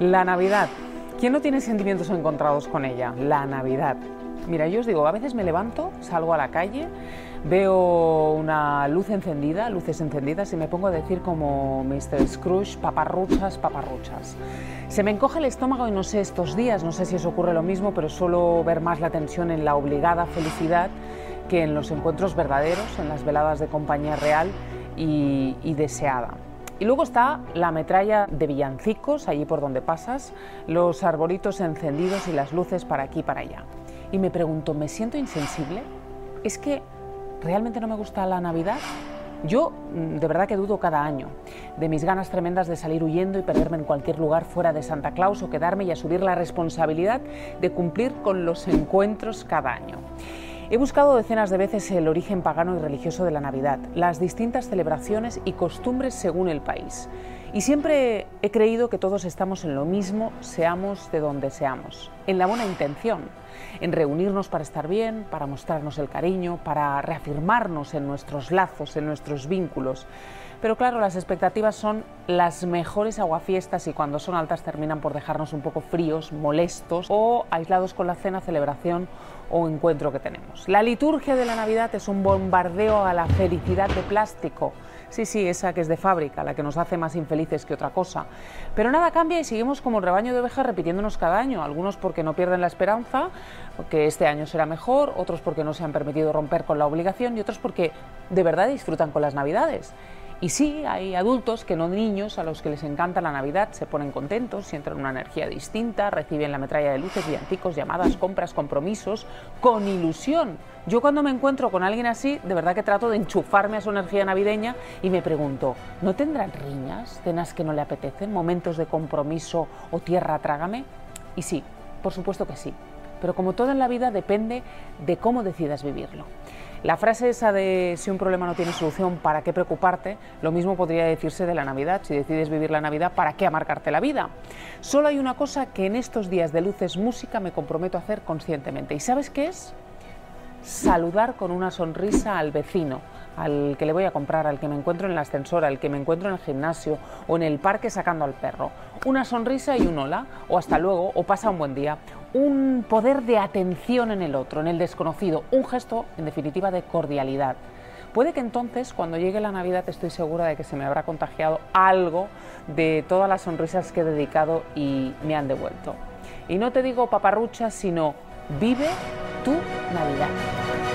La Navidad. ¿Quién no tiene sentimientos encontrados con ella? La Navidad. Mira, yo os digo, a veces me levanto, salgo a la calle, veo una luz encendida, luces encendidas, y me pongo a decir como Mr. Scrooge, paparruchas, paparruchas. Se me encoge el estómago y no sé estos días, no sé si os ocurre lo mismo, pero suelo ver más la tensión en la obligada felicidad que en los encuentros verdaderos, en las veladas de compañía real y, y deseada. Y luego está la metralla de villancicos, allí por donde pasas, los arbolitos encendidos y las luces para aquí y para allá. Y me pregunto, ¿me siento insensible? ¿Es que realmente no me gusta la Navidad? Yo mm, de verdad que dudo cada año de mis ganas tremendas de salir huyendo y perderme en cualquier lugar fuera de Santa Claus o quedarme y asumir la responsabilidad de cumplir con los encuentros cada año. He buscado decenas de veces el origen pagano y religioso de la Navidad, las distintas celebraciones y costumbres según el país. Y siempre he creído que todos estamos en lo mismo, seamos de donde seamos, en la buena intención, en reunirnos para estar bien, para mostrarnos el cariño, para reafirmarnos en nuestros lazos, en nuestros vínculos. Pero claro, las expectativas son las mejores aguafiestas y cuando son altas terminan por dejarnos un poco fríos, molestos o aislados con la cena, celebración o encuentro que tenemos. La liturgia de la Navidad es un bombardeo a la felicidad de plástico. Sí, sí, esa que es de fábrica, la que nos hace más infelices que otra cosa. Pero nada cambia y seguimos como el rebaño de ovejas repitiéndonos cada año, algunos porque no pierden la esperanza, que este año será mejor, otros porque no se han permitido romper con la obligación y otros porque de verdad disfrutan con las Navidades. Y sí, hay adultos que no niños a los que les encanta la Navidad, se ponen contentos, sienten una energía distinta, reciben la metralla de luces, villancicos, llamadas, compras, compromisos, con ilusión. Yo cuando me encuentro con alguien así, de verdad que trato de enchufarme a su energía navideña y me pregunto, ¿no tendrán riñas, cenas que no le apetecen, momentos de compromiso o tierra trágame? Y sí, por supuesto que sí. Pero como todo en la vida depende de cómo decidas vivirlo. La frase esa de si un problema no tiene solución, ¿para qué preocuparte? Lo mismo podría decirse de la Navidad. Si decides vivir la Navidad, ¿para qué amargarte la vida? Solo hay una cosa que en estos días de luces música me comprometo a hacer conscientemente. ¿Y sabes qué es? Saludar con una sonrisa al vecino, al que le voy a comprar, al que me encuentro en el ascensor, al que me encuentro en el gimnasio o en el parque sacando al perro. Una sonrisa y un hola, o hasta luego, o pasa un buen día. Un poder de atención en el otro, en el desconocido, un gesto, en definitiva, de cordialidad. Puede que entonces, cuando llegue la Navidad, estoy segura de que se me habrá contagiado algo de todas las sonrisas que he dedicado y me han devuelto. Y no te digo paparrucha, sino vive tu Navidad.